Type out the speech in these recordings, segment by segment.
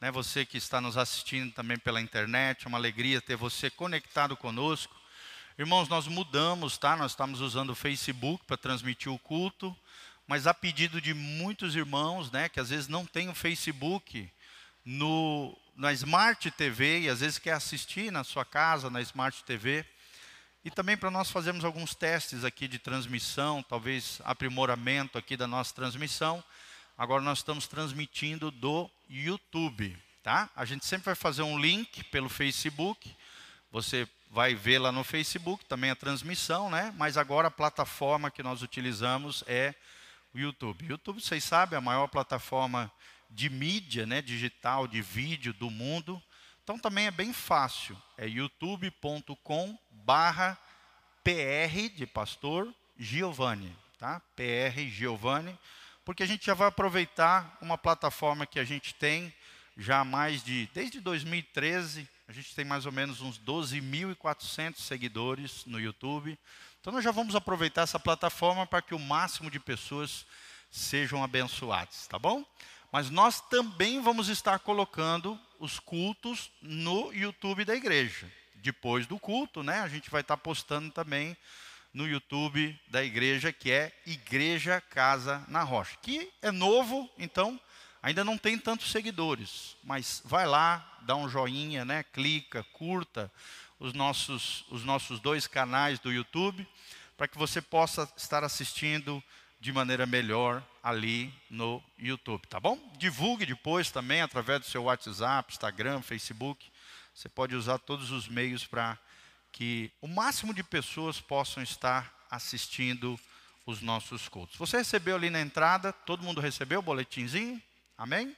né, você que está nos assistindo também pela internet, é uma alegria ter você conectado conosco. Irmãos, nós mudamos, tá? Nós estamos usando o Facebook para transmitir o culto, mas a pedido de muitos irmãos, né, que às vezes não tem o Facebook no na Smart TV e às vezes quer assistir na sua casa na Smart TV. E também para nós fazermos alguns testes aqui de transmissão, talvez aprimoramento aqui da nossa transmissão. Agora nós estamos transmitindo do YouTube, tá? A gente sempre vai fazer um link pelo Facebook. Você vai ver lá no Facebook também a transmissão, né? Mas agora a plataforma que nós utilizamos é o YouTube. YouTube, vocês sabem, é a maior plataforma de mídia, né, digital, de vídeo do mundo. Então também é bem fácil. É youtube.com barra PR de pastor Giovanni, tá? PR Giovanni, porque a gente já vai aproveitar uma plataforma que a gente tem já mais de desde 2013, a gente tem mais ou menos uns 12.400 seguidores no YouTube. Então nós já vamos aproveitar essa plataforma para que o máximo de pessoas sejam abençoadas, tá bom? Mas nós também vamos estar colocando os cultos no YouTube da igreja. Depois do culto, né, a gente vai estar postando também no YouTube da igreja, que é Igreja Casa na Rocha, que é novo, então ainda não tem tantos seguidores, mas vai lá, dá um joinha, né, clica, curta os nossos, os nossos dois canais do YouTube, para que você possa estar assistindo de maneira melhor ali no YouTube, tá bom? Divulgue depois também através do seu WhatsApp, Instagram, Facebook. Você pode usar todos os meios para que o máximo de pessoas possam estar assistindo os nossos cultos. Você recebeu ali na entrada, todo mundo recebeu o boletimzinho? Amém?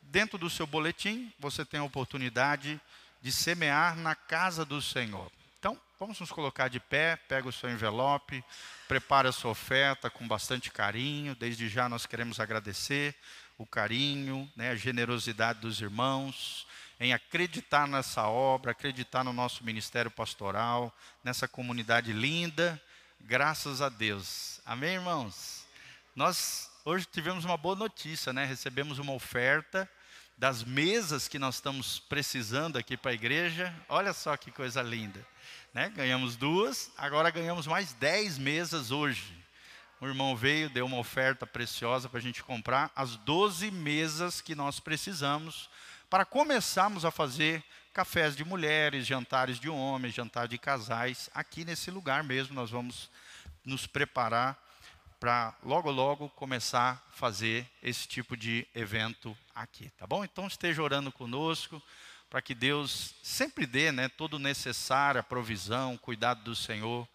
Dentro do seu boletim, você tem a oportunidade de semear na casa do Senhor. Então, vamos nos colocar de pé, pega o seu envelope, prepara a sua oferta com bastante carinho. Desde já nós queremos agradecer o carinho, né, a generosidade dos irmãos, em acreditar nessa obra, acreditar no nosso ministério pastoral, nessa comunidade linda. Graças a Deus. Amém, irmãos? Nós hoje tivemos uma boa notícia, né? Recebemos uma oferta das mesas que nós estamos precisando aqui para a igreja. Olha só que coisa linda. Né? Ganhamos duas, agora ganhamos mais dez mesas hoje. O irmão veio, deu uma oferta preciosa para a gente comprar as 12 mesas que nós precisamos para começarmos a fazer cafés de mulheres, jantares de homens, jantar de casais. Aqui nesse lugar mesmo nós vamos nos preparar para logo logo começar a fazer esse tipo de evento aqui, tá bom? Então esteja orando conosco para que Deus sempre dê né, todo o necessário, a provisão, o cuidado do Senhor,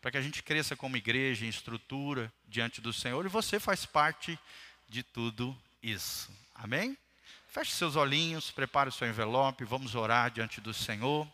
para que a gente cresça como igreja em estrutura diante do Senhor e você faz parte de tudo isso. Amém? Feche seus olhinhos, prepare o seu envelope, vamos orar diante do Senhor.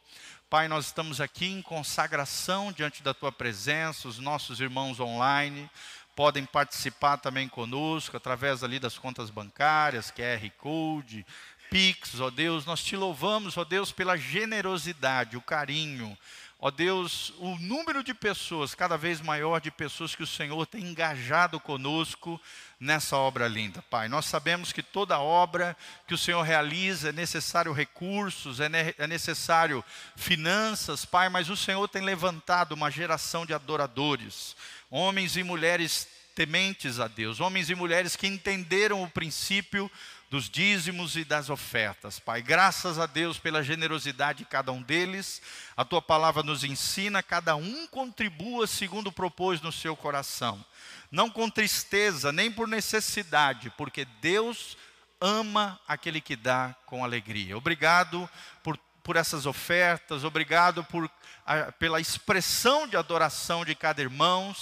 Pai, nós estamos aqui em consagração diante da tua presença, os nossos irmãos online podem participar também conosco através ali das contas bancárias, QR Code, Pix, ó Deus, nós te louvamos, ó Deus, pela generosidade, o carinho, ó Deus, o número de pessoas, cada vez maior de pessoas que o Senhor tem engajado conosco nessa obra linda, Pai. Nós sabemos que toda obra que o Senhor realiza é necessário recursos, é, ne é necessário finanças, Pai, mas o Senhor tem levantado uma geração de adoradores, homens e mulheres tementes a Deus, homens e mulheres que entenderam o princípio dos dízimos e das ofertas. Pai, graças a Deus pela generosidade de cada um deles. A tua palavra nos ensina, cada um contribua segundo propôs no seu coração. Não com tristeza, nem por necessidade, porque Deus ama aquele que dá com alegria. Obrigado por, por essas ofertas, obrigado por, a, pela expressão de adoração de cada irmão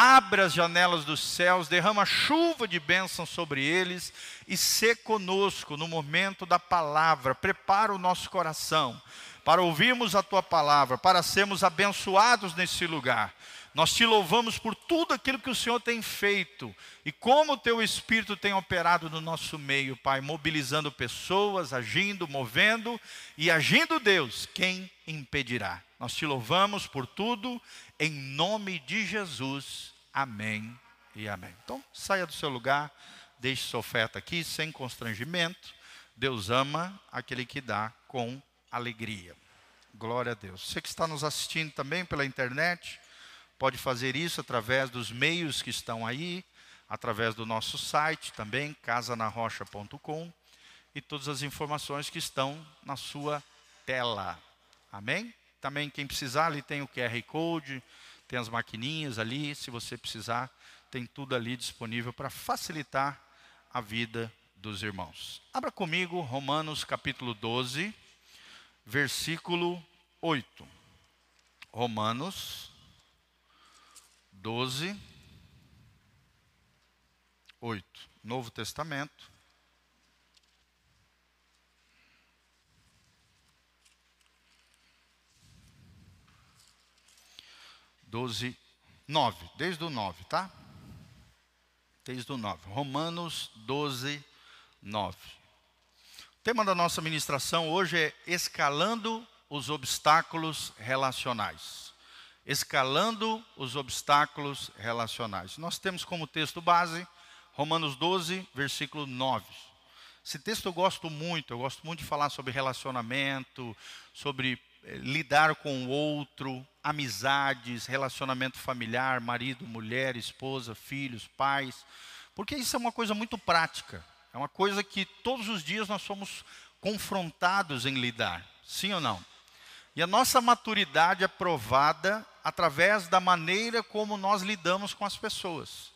abre as janelas dos céus, derrama chuva de bênção sobre eles e se conosco no momento da palavra. Prepara o nosso coração para ouvirmos a tua palavra, para sermos abençoados nesse lugar. Nós te louvamos por tudo aquilo que o Senhor tem feito e como o teu Espírito tem operado no nosso meio, Pai, mobilizando pessoas, agindo, movendo e agindo Deus, quem impedirá? Nós te louvamos por tudo, em nome de Jesus. Amém e amém. Então, saia do seu lugar, deixe sua oferta aqui, sem constrangimento. Deus ama aquele que dá com alegria. Glória a Deus. Você que está nos assistindo também pela internet, pode fazer isso através dos meios que estão aí, através do nosso site também, casanarrocha.com, e todas as informações que estão na sua tela. Amém? Também quem precisar, ali tem o QR Code, tem as maquininhas ali, se você precisar, tem tudo ali disponível para facilitar a vida dos irmãos. Abra comigo Romanos capítulo 12, versículo 8. Romanos 12, 8. Novo Testamento. Doze, nove, desde o nove, tá? Desde o nove. Romanos 12, 9. O tema da nossa ministração hoje é escalando os obstáculos relacionais. Escalando os obstáculos relacionais. Nós temos como texto base Romanos 12, versículo 9. Esse texto eu gosto muito, eu gosto muito de falar sobre relacionamento, sobre eh, lidar com o outro, amizades, relacionamento familiar, marido, mulher, esposa, filhos, pais, porque isso é uma coisa muito prática. É uma coisa que todos os dias nós somos confrontados em lidar, sim ou não? E a nossa maturidade é provada através da maneira como nós lidamos com as pessoas.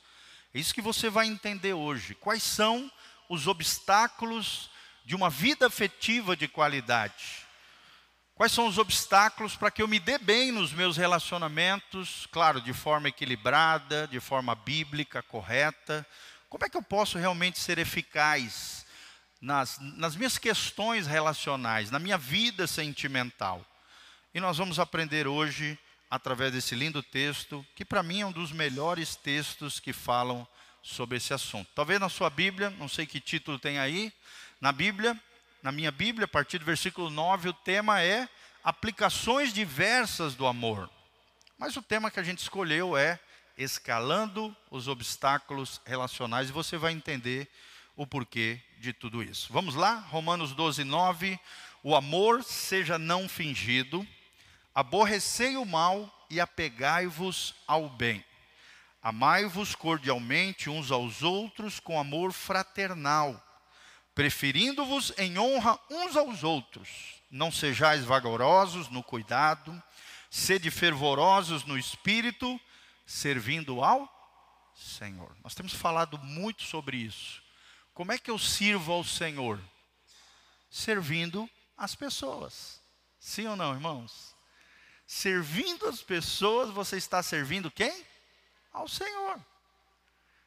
É isso que você vai entender hoje. Quais são os obstáculos de uma vida afetiva de qualidade? Quais são os obstáculos para que eu me dê bem nos meus relacionamentos, claro, de forma equilibrada, de forma bíblica, correta, como é que eu posso realmente ser eficaz nas, nas minhas questões relacionais, na minha vida sentimental? E nós vamos aprender hoje, através desse lindo texto, que para mim é um dos melhores textos que falam sobre esse assunto. Talvez na sua Bíblia, não sei que título tem aí, na Bíblia, na minha Bíblia, a partir do versículo 9, o tema é aplicações diversas do amor. Mas o tema que a gente escolheu é escalando os obstáculos relacionais e você vai entender o porquê de tudo isso. Vamos lá? Romanos 12, 9. O amor seja não fingido, aborrecei o mal e apegai-vos ao bem. Amai-vos cordialmente uns aos outros com amor fraternal, preferindo-vos em honra uns aos outros. Não sejais vagarosos no cuidado, sede fervorosos no espírito, servindo ao Senhor. Nós temos falado muito sobre isso. Como é que eu sirvo ao Senhor? Servindo as pessoas. Sim ou não, irmãos? Servindo as pessoas, você está servindo quem? Ao Senhor.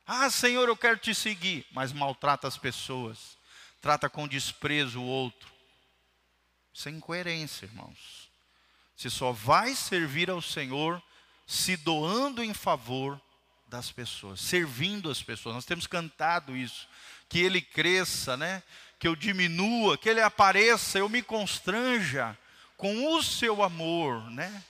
Ah, Senhor, eu quero te seguir, mas maltrata as pessoas, trata com desprezo o outro. Sem incoerência, irmãos. Você só vai servir ao Senhor se doando em favor das pessoas, servindo as pessoas. Nós temos cantado isso, que ele cresça, né? Que eu diminua, que ele apareça, eu me constranja com o seu amor, né?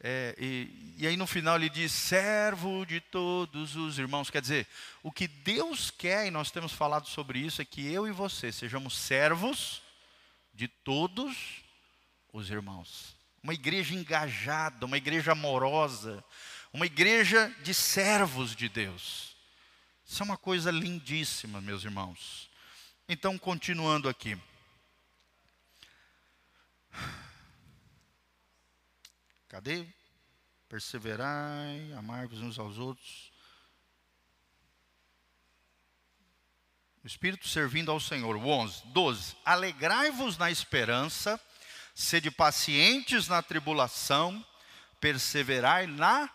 É, e, e aí no final ele diz: servo de todos os irmãos. Quer dizer, o que Deus quer, e nós temos falado sobre isso, é que eu e você sejamos servos de todos os irmãos uma igreja engajada, uma igreja amorosa, uma igreja de servos de Deus. Isso é uma coisa lindíssima, meus irmãos. Então, continuando aqui. Cadê? Perseverai, amai-vos uns aos outros. O Espírito servindo ao Senhor. O 11, 12. Alegrai-vos na esperança Sede pacientes na tribulação, perseverai na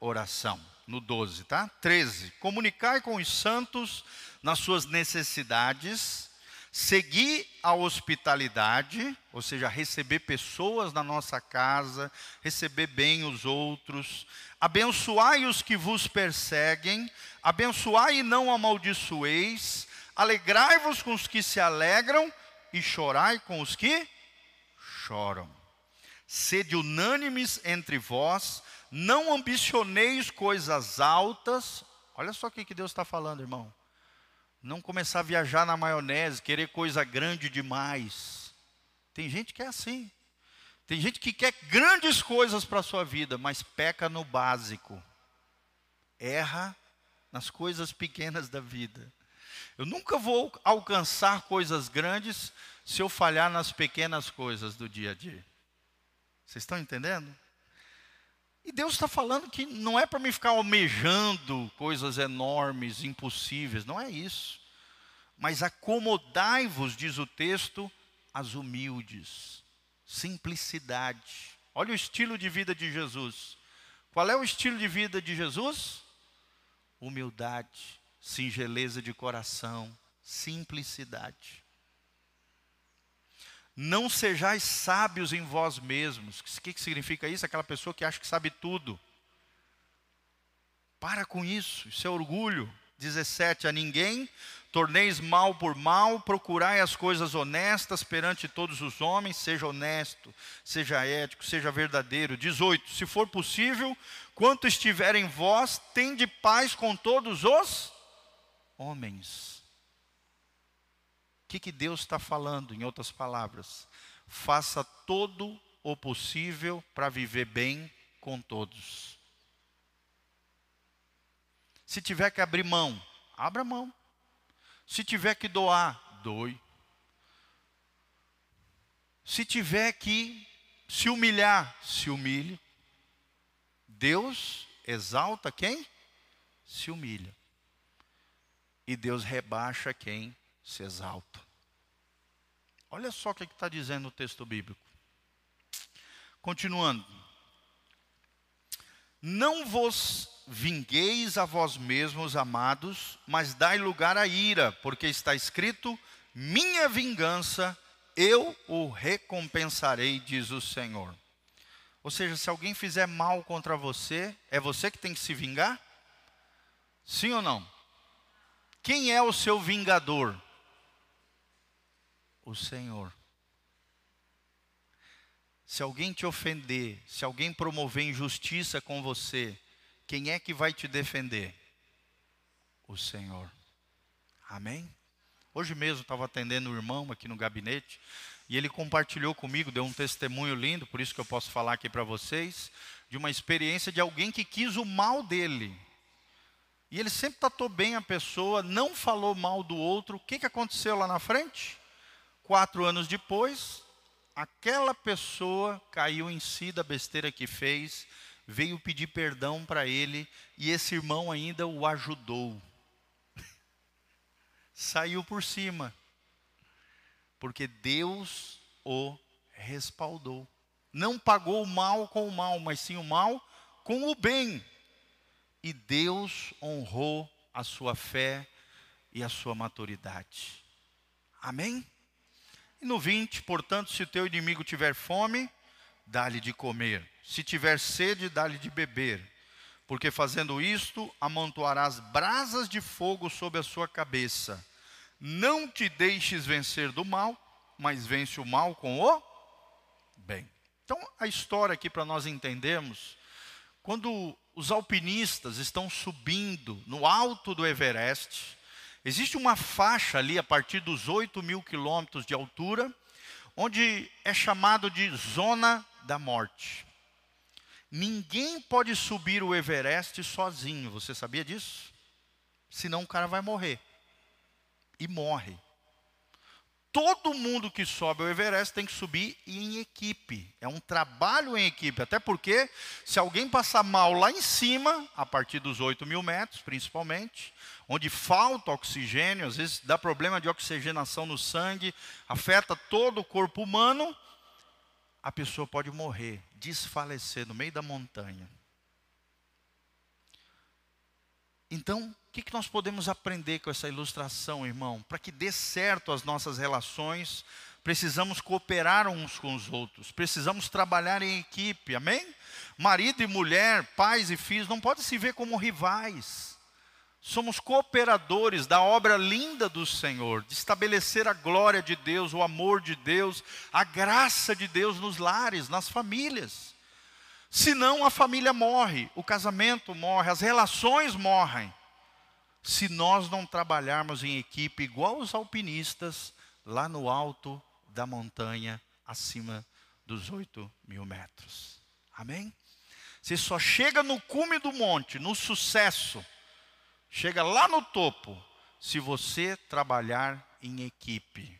oração. No 12, tá? 13. Comunicai com os santos nas suas necessidades, seguir a hospitalidade, ou seja, receber pessoas na nossa casa, receber bem os outros, abençoai os que vos perseguem, abençoai e não amaldiçoeis, alegrai-vos com os que se alegram e chorai com os que choram. Sede unânimes entre vós, não ambicioneis coisas altas. Olha só o que Deus está falando, irmão. Não começar a viajar na maionese, querer coisa grande demais. Tem gente que é assim. Tem gente que quer grandes coisas para a sua vida, mas peca no básico. Erra nas coisas pequenas da vida. Eu nunca vou alcançar coisas grandes se eu falhar nas pequenas coisas do dia a dia. Vocês estão entendendo? E Deus está falando que não é para me ficar almejando coisas enormes, impossíveis, não é isso. Mas acomodai-vos, diz o texto, as humildes, simplicidade. Olha o estilo de vida de Jesus. Qual é o estilo de vida de Jesus? Humildade, singeleza de coração, simplicidade. Não sejais sábios em vós mesmos. O que, significa isso? Aquela pessoa que acha que sabe tudo. Para com isso, isso é orgulho. 17: A ninguém torneis mal por mal, procurai as coisas honestas perante todos os homens, seja honesto, seja ético, seja verdadeiro. 18: Se for possível, quanto estiver em vós, tende paz com todos os homens. Que, que Deus está falando, em outras palavras? Faça todo o possível para viver bem com todos. Se tiver que abrir mão, abra mão. Se tiver que doar, doe. Se tiver que se humilhar, se humilhe. Deus exalta quem? Se humilha. E Deus rebaixa quem se exalta. Olha só o que está dizendo o texto bíblico. Continuando. Não vos vingueis a vós mesmos, amados, mas dai lugar à ira, porque está escrito: Minha vingança eu o recompensarei, diz o Senhor. Ou seja, se alguém fizer mal contra você, é você que tem que se vingar? Sim ou não? Quem é o seu vingador? O Senhor. Se alguém te ofender, se alguém promover injustiça com você, quem é que vai te defender? O Senhor. Amém? Hoje mesmo estava atendendo um irmão aqui no gabinete e ele compartilhou comigo, deu um testemunho lindo, por isso que eu posso falar aqui para vocês, de uma experiência de alguém que quis o mal dele. E ele sempre tratou bem a pessoa, não falou mal do outro. O que, que aconteceu lá na frente? Quatro anos depois, aquela pessoa caiu em si da besteira que fez, veio pedir perdão para ele e esse irmão ainda o ajudou. Saiu por cima, porque Deus o respaldou. Não pagou o mal com o mal, mas sim o mal com o bem. E Deus honrou a sua fé e a sua maturidade. Amém? E no 20, portanto, se o teu inimigo tiver fome, dá-lhe de comer. Se tiver sede, dá-lhe de beber. Porque fazendo isto, amontoarás brasas de fogo sobre a sua cabeça. Não te deixes vencer do mal, mas vence o mal com o bem. Então, a história aqui para nós entendermos, quando os alpinistas estão subindo no alto do Everest, Existe uma faixa ali a partir dos 8 mil quilômetros de altura, onde é chamado de zona da morte. Ninguém pode subir o Everest sozinho, você sabia disso? Senão o cara vai morrer. E morre. Todo mundo que sobe o Everest tem que subir em equipe. É um trabalho em equipe. Até porque, se alguém passar mal lá em cima, a partir dos 8 mil metros, principalmente, onde falta oxigênio, às vezes dá problema de oxigenação no sangue, afeta todo o corpo humano, a pessoa pode morrer, desfalecer no meio da montanha. Então, o que, que nós podemos aprender com essa ilustração, irmão? Para que dê certo as nossas relações, precisamos cooperar uns com os outros, precisamos trabalhar em equipe, amém? Marido e mulher, pais e filhos não podem se ver como rivais. Somos cooperadores da obra linda do Senhor, de estabelecer a glória de Deus, o amor de Deus, a graça de Deus nos lares, nas famílias. Senão a família morre, o casamento morre, as relações morrem. se nós não trabalharmos em equipe igual os alpinistas lá no alto da montanha, acima dos 8 mil metros. Amém? Você só chega no cume do monte, no sucesso, chega lá no topo, se você trabalhar em equipe,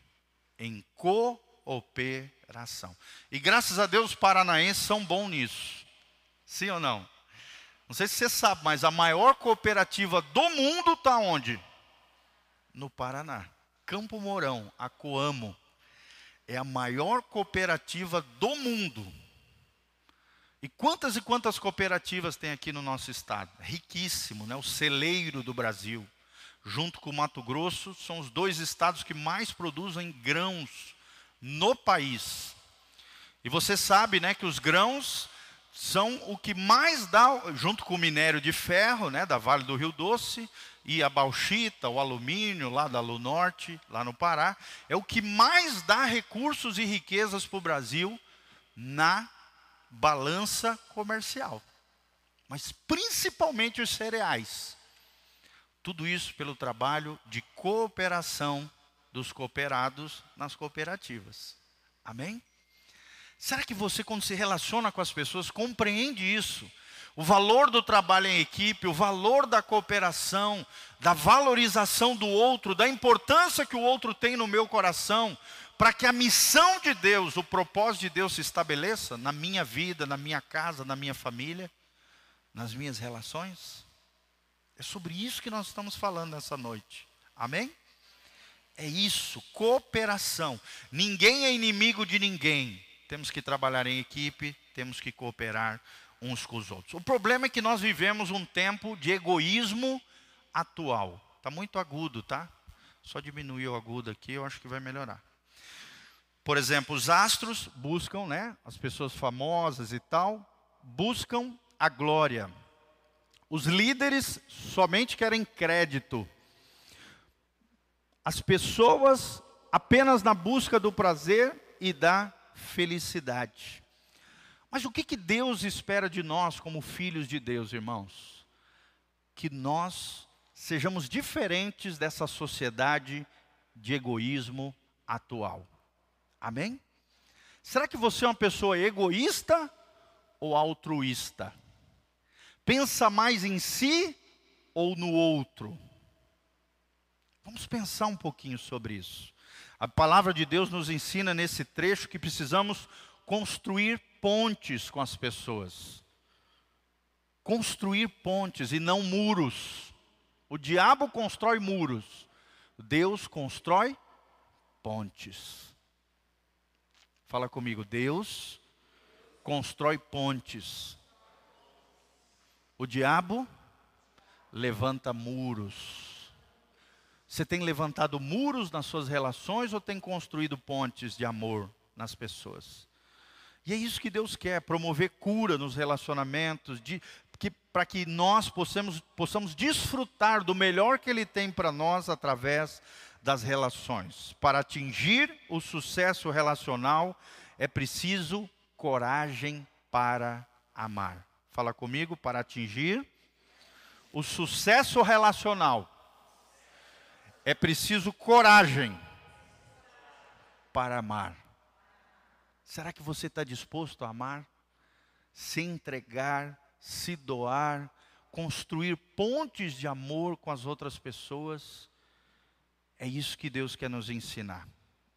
em cooperação. E graças a Deus os paranaenses são bons nisso. Sim ou não? Não sei se você sabe, mas a maior cooperativa do mundo está onde? No Paraná. Campo Mourão, a Coamo, é a maior cooperativa do mundo. E quantas e quantas cooperativas tem aqui no nosso estado? Riquíssimo, né? O celeiro do Brasil, junto com o Mato Grosso, são os dois estados que mais produzem grãos no país. E você sabe, né, que os grãos são o que mais dá, junto com o minério de ferro, né, da Vale do Rio Doce, e a bauxita, o alumínio, lá da Lu Norte, lá no Pará, é o que mais dá recursos e riquezas para o Brasil na balança comercial. Mas principalmente os cereais. Tudo isso pelo trabalho de cooperação dos cooperados nas cooperativas. Amém? Será que você, quando se relaciona com as pessoas, compreende isso? O valor do trabalho em equipe, o valor da cooperação, da valorização do outro, da importância que o outro tem no meu coração, para que a missão de Deus, o propósito de Deus se estabeleça na minha vida, na minha casa, na minha família, nas minhas relações? É sobre isso que nós estamos falando nessa noite. Amém? É isso, cooperação. Ninguém é inimigo de ninguém temos que trabalhar em equipe, temos que cooperar uns com os outros. O problema é que nós vivemos um tempo de egoísmo atual. Está muito agudo, tá? Só diminuir o agudo aqui, eu acho que vai melhorar. Por exemplo, os astros buscam, né? As pessoas famosas e tal, buscam a glória. Os líderes somente querem crédito. As pessoas apenas na busca do prazer e da felicidade. Mas o que, que Deus espera de nós como filhos de Deus, irmãos? Que nós sejamos diferentes dessa sociedade de egoísmo atual. Amém? Será que você é uma pessoa egoísta ou altruísta? Pensa mais em si ou no outro? Vamos pensar um pouquinho sobre isso. A palavra de Deus nos ensina nesse trecho que precisamos construir pontes com as pessoas. Construir pontes e não muros. O diabo constrói muros, Deus constrói pontes. Fala comigo, Deus constrói pontes. O diabo levanta muros. Você tem levantado muros nas suas relações ou tem construído pontes de amor nas pessoas? E é isso que Deus quer, promover cura nos relacionamentos, para que nós possamos, possamos desfrutar do melhor que Ele tem para nós através das relações. Para atingir o sucesso relacional, é preciso coragem para amar. Fala comigo, para atingir o sucesso relacional é preciso coragem para amar. Será que você está disposto a amar? Se entregar, se doar, construir pontes de amor com as outras pessoas? É isso que Deus quer nos ensinar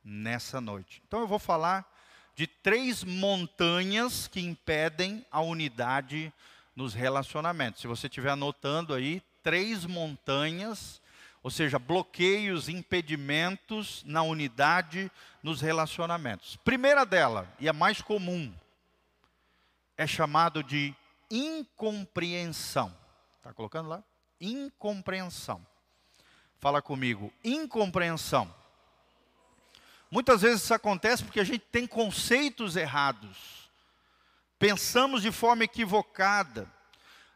nessa noite. Então eu vou falar de três montanhas que impedem a unidade nos relacionamentos. Se você estiver anotando aí, três montanhas ou seja, bloqueios, impedimentos na unidade, nos relacionamentos. Primeira dela, e a mais comum, é chamado de incompreensão. Está colocando lá? Incompreensão. Fala comigo, incompreensão. Muitas vezes isso acontece porque a gente tem conceitos errados. Pensamos de forma equivocada.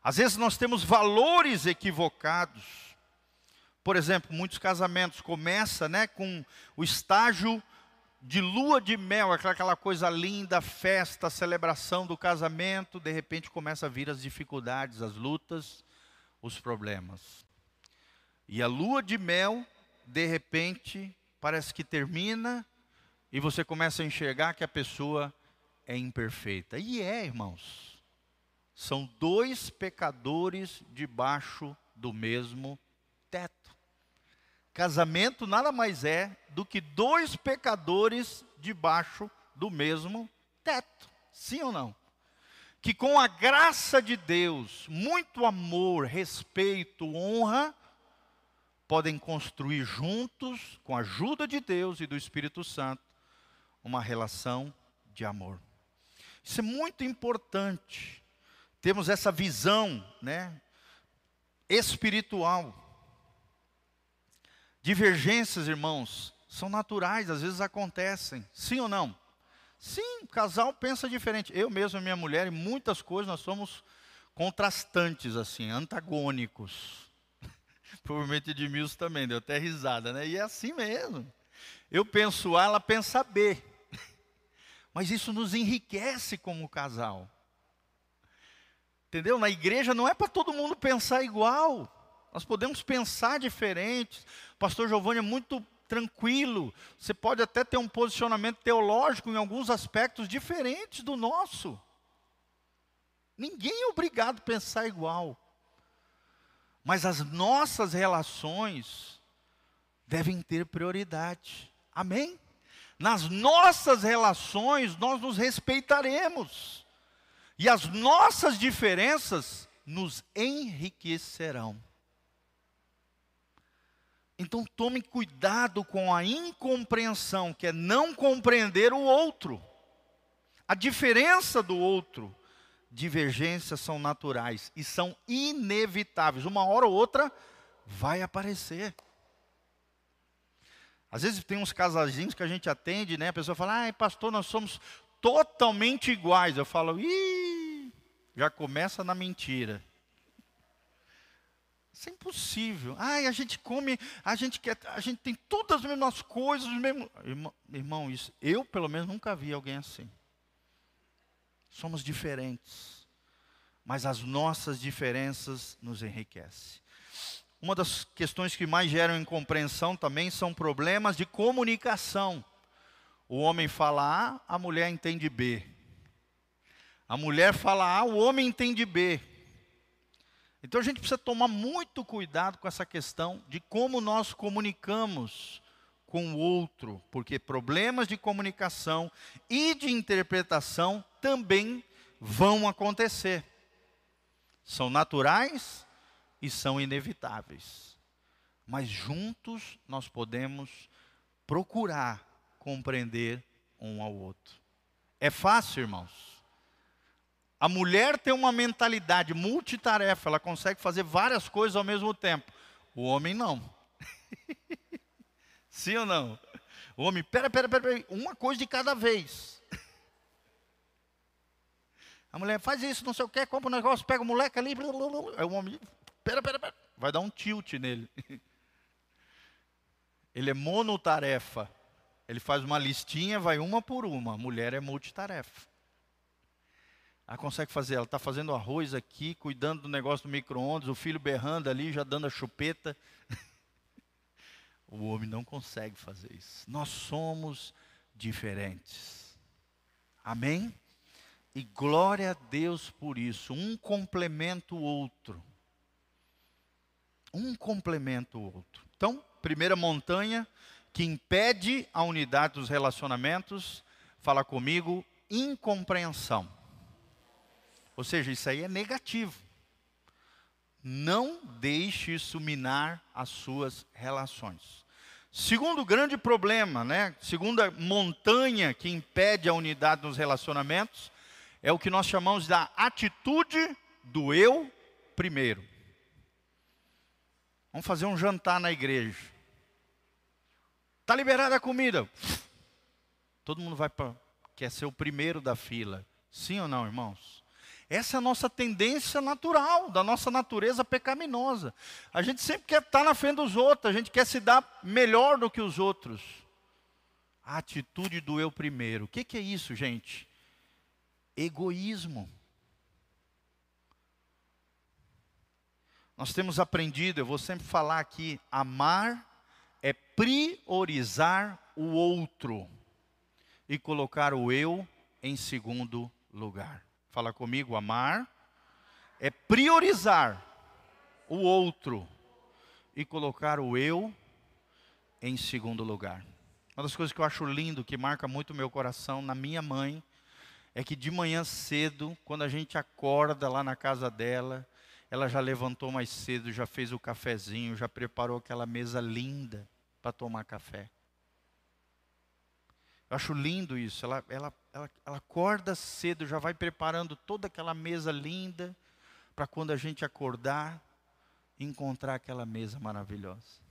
Às vezes nós temos valores equivocados por exemplo, muitos casamentos começam né, com o estágio de lua de mel, aquela coisa linda, festa, celebração do casamento, de repente começa a vir as dificuldades, as lutas, os problemas. E a lua de mel, de repente, parece que termina e você começa a enxergar que a pessoa é imperfeita. E é, irmãos. São dois pecadores debaixo do mesmo teto. Casamento nada mais é do que dois pecadores debaixo do mesmo teto. Sim ou não? Que com a graça de Deus, muito amor, respeito, honra, podem construir juntos, com a ajuda de Deus e do Espírito Santo, uma relação de amor. Isso é muito importante. Temos essa visão, né, espiritual. Divergências, irmãos, são naturais, às vezes acontecem. Sim ou não? Sim, casal pensa diferente. Eu mesmo e minha mulher, em muitas coisas, nós somos contrastantes, assim, antagônicos. Provavelmente Edmilson também, deu até risada, né? E é assim mesmo. Eu penso A, ela pensa B. Mas isso nos enriquece como casal. Entendeu? Na igreja não é para todo mundo pensar igual. Nós podemos pensar diferentes. O pastor Giovanni é muito tranquilo. Você pode até ter um posicionamento teológico em alguns aspectos diferentes do nosso. Ninguém é obrigado a pensar igual. Mas as nossas relações devem ter prioridade. Amém? Nas nossas relações nós nos respeitaremos. E as nossas diferenças nos enriquecerão. Então tome cuidado com a incompreensão, que é não compreender o outro. A diferença do outro, divergências são naturais e são inevitáveis. Uma hora ou outra vai aparecer. Às vezes tem uns casalzinhos que a gente atende, né? A pessoa fala, ai pastor, nós somos totalmente iguais. Eu falo, ih, já começa na mentira. Isso é impossível. Ai, a gente come, a gente quer, a gente tem todas as mesmas coisas, os mesmos. Irmão, irmão, isso, eu pelo menos nunca vi alguém assim. Somos diferentes, mas as nossas diferenças nos enriquecem. Uma das questões que mais geram incompreensão também são problemas de comunicação. O homem fala A, a mulher entende B. A mulher fala A, o homem entende B. Então a gente precisa tomar muito cuidado com essa questão de como nós comunicamos com o outro, porque problemas de comunicação e de interpretação também vão acontecer. São naturais e são inevitáveis. Mas juntos nós podemos procurar compreender um ao outro. É fácil, irmãos? A mulher tem uma mentalidade multitarefa, ela consegue fazer várias coisas ao mesmo tempo. O homem não. Sim ou não? O homem, pera, pera, pera, pera, uma coisa de cada vez. A mulher faz isso, não sei o que, compra um negócio, pega o moleque ali, blá, blá, blá. aí o homem, pera, pera, pera, vai dar um tilt nele. Ele é monotarefa. Ele faz uma listinha, vai uma por uma. A mulher é multitarefa. Ela consegue fazer, ela está fazendo arroz aqui, cuidando do negócio do micro-ondas, o filho berrando ali, já dando a chupeta. o homem não consegue fazer isso. Nós somos diferentes. Amém? E glória a Deus por isso. Um complementa o outro. Um complementa o outro. Então, primeira montanha que impede a unidade dos relacionamentos, fala comigo, incompreensão. Ou seja, isso aí é negativo. Não deixe isso minar as suas relações. Segundo grande problema, né? Segunda montanha que impede a unidade nos relacionamentos é o que nós chamamos da atitude do eu primeiro. Vamos fazer um jantar na igreja. Tá liberada a comida. Todo mundo vai para quer ser o primeiro da fila. Sim ou não, irmãos? Essa é a nossa tendência natural, da nossa natureza pecaminosa. A gente sempre quer estar na frente dos outros, a gente quer se dar melhor do que os outros. A atitude do eu primeiro. O que, que é isso, gente? Egoísmo. nós temos aprendido, eu vou sempre falar aqui, amar é priorizar o outro e colocar o eu em segundo lugar. Fala comigo, amar é priorizar o outro e colocar o eu em segundo lugar. Uma das coisas que eu acho lindo, que marca muito o meu coração na minha mãe, é que de manhã cedo, quando a gente acorda lá na casa dela, ela já levantou mais cedo, já fez o cafezinho, já preparou aquela mesa linda para tomar café. Eu acho lindo isso. Ela, ela, ela, ela acorda cedo, já vai preparando toda aquela mesa linda, para quando a gente acordar, encontrar aquela mesa maravilhosa.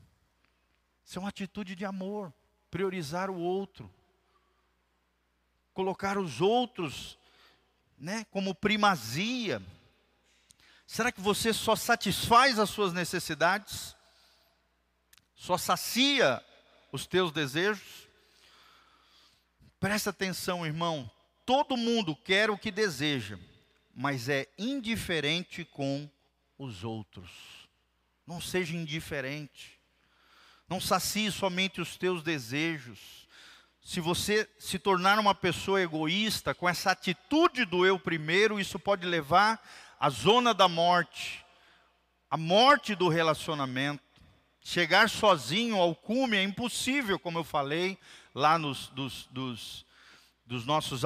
Isso é uma atitude de amor, priorizar o outro, colocar os outros né, como primazia. Será que você só satisfaz as suas necessidades? Só sacia os teus desejos? Presta atenção, irmão. Todo mundo quer o que deseja, mas é indiferente com os outros. Não seja indiferente. Não sacie somente os teus desejos. Se você se tornar uma pessoa egoísta, com essa atitude do eu primeiro, isso pode levar à zona da morte, a morte do relacionamento. Chegar sozinho ao cume é impossível, como eu falei lá nos, dos, dos, dos nossos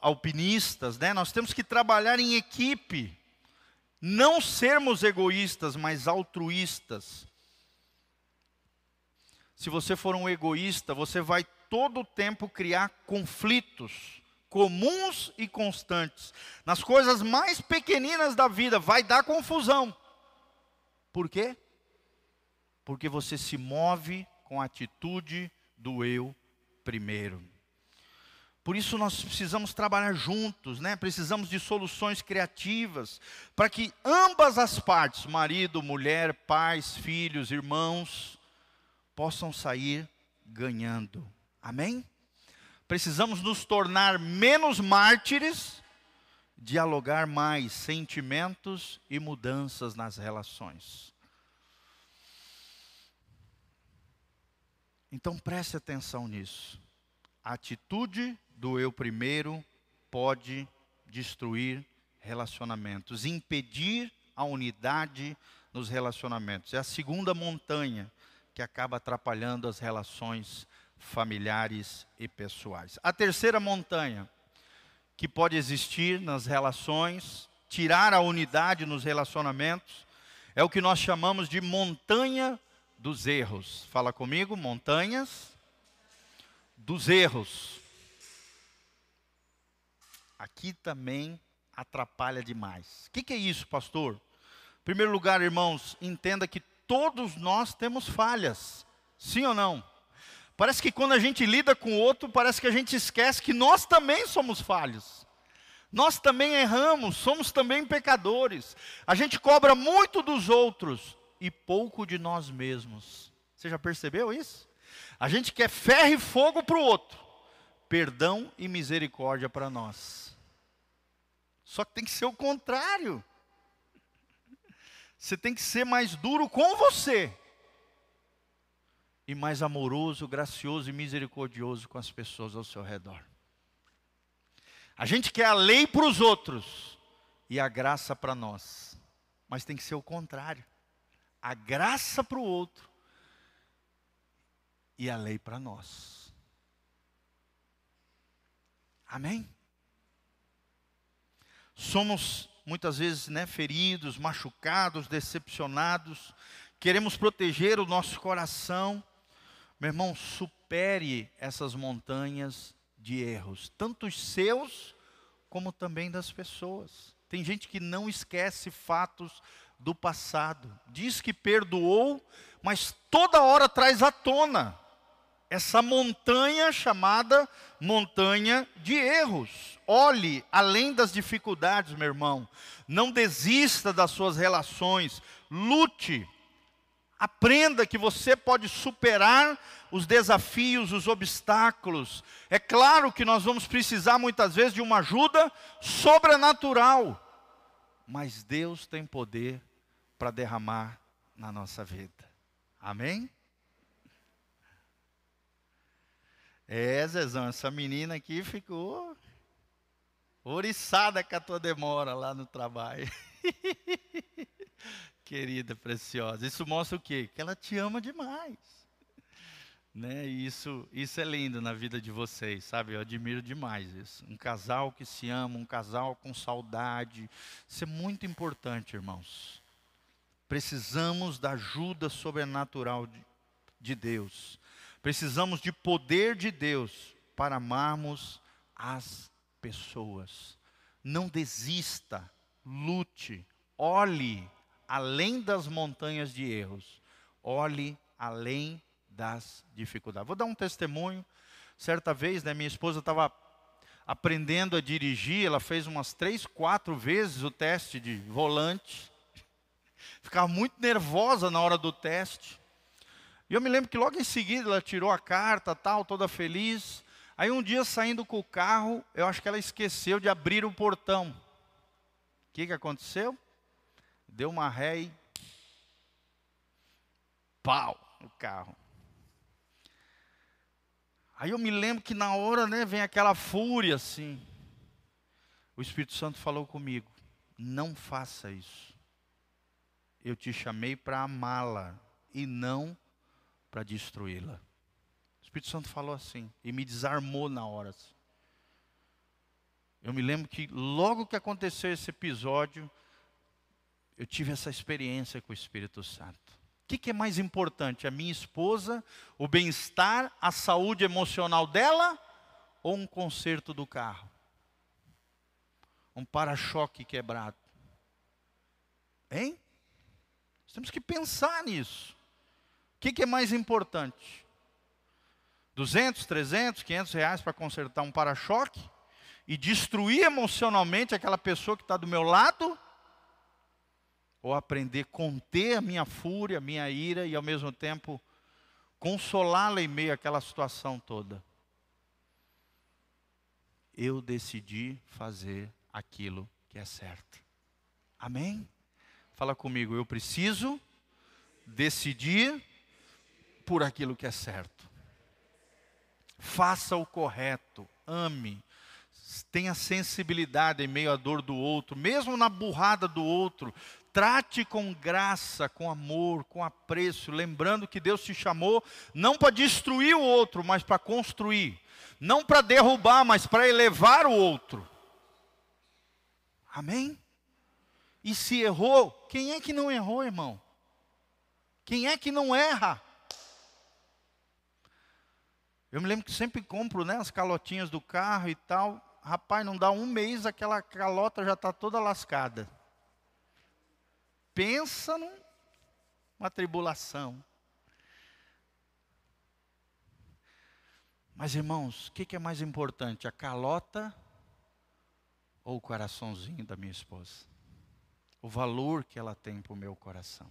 alpinistas. Né? Nós temos que trabalhar em equipe, não sermos egoístas, mas altruístas. Se você for um egoísta, você vai todo o tempo criar conflitos comuns e constantes. Nas coisas mais pequeninas da vida vai dar confusão. Por quê? Porque você se move com a atitude do eu primeiro. Por isso nós precisamos trabalhar juntos, né? Precisamos de soluções criativas para que ambas as partes, marido, mulher, pais, filhos, irmãos, possam sair ganhando. Amém? Precisamos nos tornar menos mártires, dialogar mais sentimentos e mudanças nas relações. Então preste atenção nisso. A atitude do eu primeiro pode destruir relacionamentos, impedir a unidade nos relacionamentos. É a segunda montanha que acaba atrapalhando as relações familiares e pessoais. A terceira montanha que pode existir nas relações, tirar a unidade nos relacionamentos, é o que nós chamamos de montanha dos erros. Fala comigo, montanhas dos erros. Aqui também atrapalha demais. O que, que é isso, pastor? Em primeiro lugar, irmãos, entenda que todos nós temos falhas. Sim ou não? Parece que quando a gente lida com o outro, parece que a gente esquece que nós também somos falhos. Nós também erramos, somos também pecadores. A gente cobra muito dos outros e pouco de nós mesmos. Você já percebeu isso? A gente quer ferro e fogo para o outro, perdão e misericórdia para nós. Só que tem que ser o contrário. Você tem que ser mais duro com você. E mais amoroso, gracioso e misericordioso com as pessoas ao seu redor. A gente quer a lei para os outros e a graça para nós. Mas tem que ser o contrário. A graça para o outro e a lei para nós. Amém? Somos muitas vezes né, feridos, machucados, decepcionados, queremos proteger o nosso coração. Meu irmão, supere essas montanhas de erros, tanto os seus como também das pessoas. Tem gente que não esquece fatos do passado, diz que perdoou, mas toda hora traz à tona essa montanha chamada montanha de erros. Olhe além das dificuldades, meu irmão. Não desista das suas relações. Lute. Aprenda que você pode superar os desafios, os obstáculos. É claro que nós vamos precisar muitas vezes de uma ajuda sobrenatural. Mas Deus tem poder para derramar na nossa vida. Amém? É, Zezão, essa menina aqui ficou oriçada com a tua demora lá no trabalho. Querida, preciosa. Isso mostra o quê? Que ela te ama demais. Né? E isso, isso é lindo na vida de vocês, sabe? Eu admiro demais isso. Um casal que se ama, um casal com saudade. Isso é muito importante, irmãos. Precisamos da ajuda sobrenatural de, de Deus. Precisamos de poder de Deus para amarmos as pessoas. Não desista, lute, olhe além das montanhas de erros, olhe além das dificuldades. Vou dar um testemunho. Certa vez, né, minha esposa estava aprendendo a dirigir, ela fez umas três, quatro vezes o teste de volante. Ficava muito nervosa na hora do teste. E eu me lembro que logo em seguida ela tirou a carta, tal, toda feliz. Aí um dia saindo com o carro, eu acho que ela esqueceu de abrir o portão. O que, que aconteceu? Deu uma ré e pau no carro. Aí eu me lembro que na hora, né, vem aquela fúria assim. O Espírito Santo falou comigo: "Não faça isso. Eu te chamei para amá-la e não para destruí-la." O Espírito Santo falou assim e me desarmou na hora. Assim. Eu me lembro que logo que aconteceu esse episódio, eu tive essa experiência com o Espírito Santo. O que, que é mais importante? A minha esposa, o bem-estar, a saúde emocional dela ou um conserto do carro? Um para-choque quebrado? Hein? Temos que pensar nisso. O que, que é mais importante? 200, 300, 500 reais para consertar um para-choque? E destruir emocionalmente aquela pessoa que está do meu lado? Ou aprender a conter a minha fúria, a minha ira e ao mesmo tempo consolá-la em meio àquela situação toda. Eu decidi fazer aquilo que é certo. Amém? Fala comigo, eu preciso decidir por aquilo que é certo. Faça o correto, ame, tenha sensibilidade em meio à dor do outro, mesmo na burrada do outro, Trate com graça, com amor, com apreço, lembrando que Deus te chamou não para destruir o outro, mas para construir. Não para derrubar, mas para elevar o outro. Amém? E se errou, quem é que não errou, irmão? Quem é que não erra? Eu me lembro que sempre compro né, as calotinhas do carro e tal. Rapaz, não dá um mês, aquela calota já está toda lascada pensa numa tribulação. Mas irmãos, o que, que é mais importante, a calota ou o coraçãozinho da minha esposa? O valor que ela tem para o meu coração.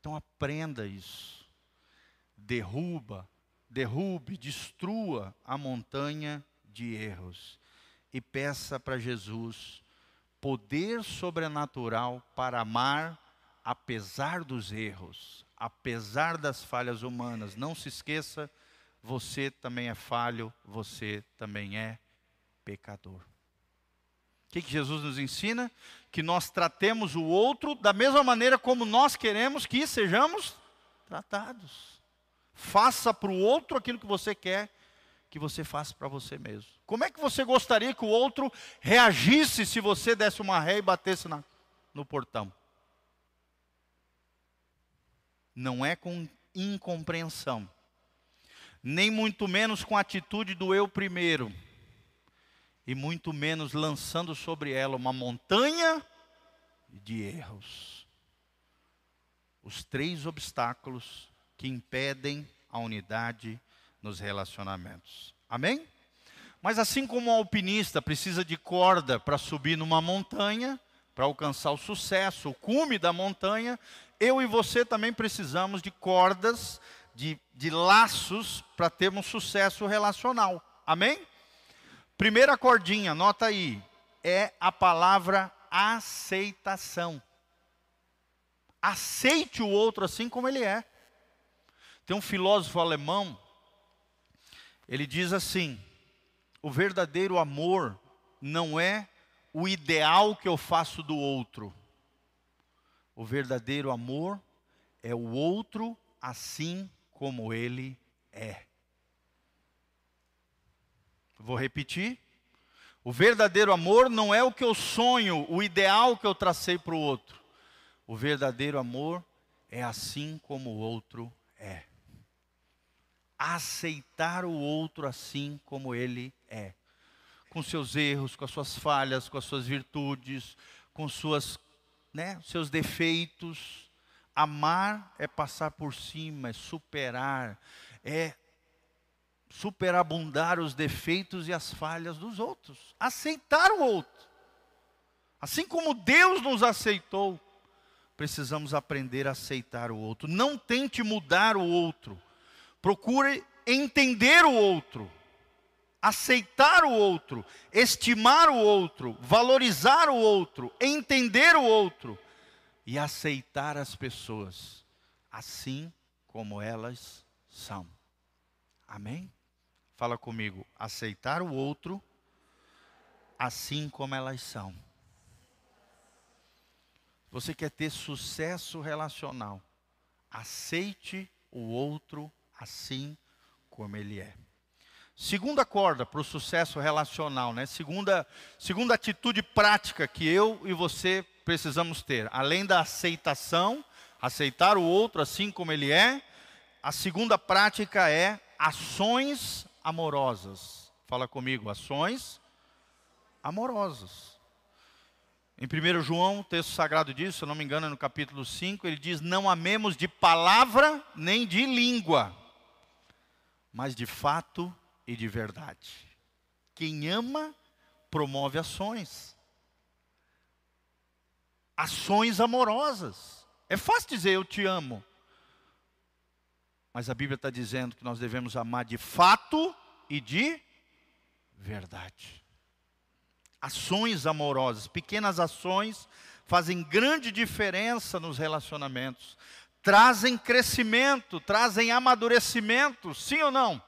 Então aprenda isso. Derruba, derrube, destrua a montanha de erros e peça para Jesus poder sobrenatural para amar apesar dos erros, apesar das falhas humanas. Não se esqueça, você também é falho, você também é pecador. O que, que Jesus nos ensina? Que nós tratemos o outro da mesma maneira como nós queremos que sejamos tratados. Faça para o outro aquilo que você quer que você faça para você mesmo. Como é que você gostaria que o outro reagisse se você desse uma ré e batesse na, no portão? Não é com incompreensão, nem muito menos com a atitude do eu primeiro, e muito menos lançando sobre ela uma montanha de erros. Os três obstáculos que impedem a unidade nos relacionamentos. Amém? Mas assim como o alpinista precisa de corda para subir numa montanha, para alcançar o sucesso, o cume da montanha, eu e você também precisamos de cordas, de, de laços para termos sucesso relacional. Amém? Primeira cordinha, anota aí, é a palavra aceitação. Aceite o outro assim como ele é. Tem um filósofo alemão, ele diz assim: o verdadeiro amor não é o ideal que eu faço do outro. O verdadeiro amor é o outro assim como ele é. Vou repetir. O verdadeiro amor não é o que eu sonho, o ideal que eu tracei para o outro. O verdadeiro amor é assim como o outro é. Aceitar o outro assim como ele é. Com seus erros, com as suas falhas, com as suas virtudes, com suas, né, seus defeitos. Amar é passar por cima, é superar, é superabundar os defeitos e as falhas dos outros, aceitar o outro. Assim como Deus nos aceitou, precisamos aprender a aceitar o outro. Não tente mudar o outro. Procure entender o outro, aceitar o outro, estimar o outro, valorizar o outro, entender o outro e aceitar as pessoas assim como elas são. Amém? Fala comigo. Aceitar o outro assim como elas são. Você quer ter sucesso relacional? Aceite o outro assim como ele é. Segunda corda para o sucesso relacional, né? Segunda, segunda atitude prática que eu e você precisamos ter. Além da aceitação, aceitar o outro assim como ele é, a segunda prática é ações amorosas. Fala comigo, ações amorosas. Em 1 João, o texto sagrado diz, se eu não me engano, é no capítulo 5, ele diz: Não amemos de palavra nem de língua, mas de fato e de verdade. Quem ama, promove ações. Ações amorosas. É fácil dizer eu te amo, mas a Bíblia está dizendo que nós devemos amar de fato e de verdade. Ações amorosas, pequenas ações, fazem grande diferença nos relacionamentos. Trazem crescimento, trazem amadurecimento, sim ou não?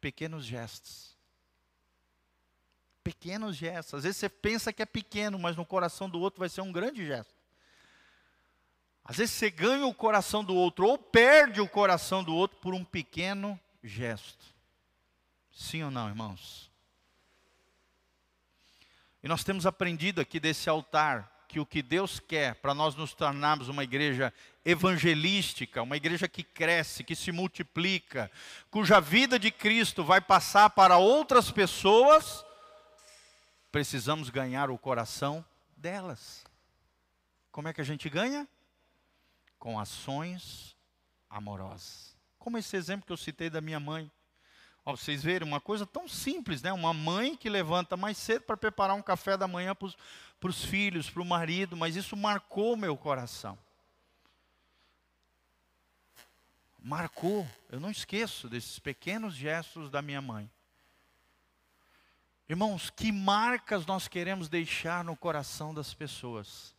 Pequenos gestos. Pequenos gestos. Às vezes você pensa que é pequeno, mas no coração do outro vai ser um grande gesto. Às vezes você ganha o coração do outro ou perde o coração do outro por um pequeno gesto. Sim ou não, irmãos? E nós temos aprendido aqui desse altar que o que Deus quer para nós nos tornarmos uma igreja evangelística, uma igreja que cresce, que se multiplica, cuja vida de Cristo vai passar para outras pessoas, precisamos ganhar o coração delas. Como é que a gente ganha? Com ações amorosas. Como esse exemplo que eu citei da minha mãe. Ó, vocês verem, uma coisa tão simples, né? Uma mãe que levanta mais cedo para preparar um café da manhã para os filhos, para o marido, mas isso marcou meu coração. Marcou, eu não esqueço desses pequenos gestos da minha mãe. Irmãos, que marcas nós queremos deixar no coração das pessoas?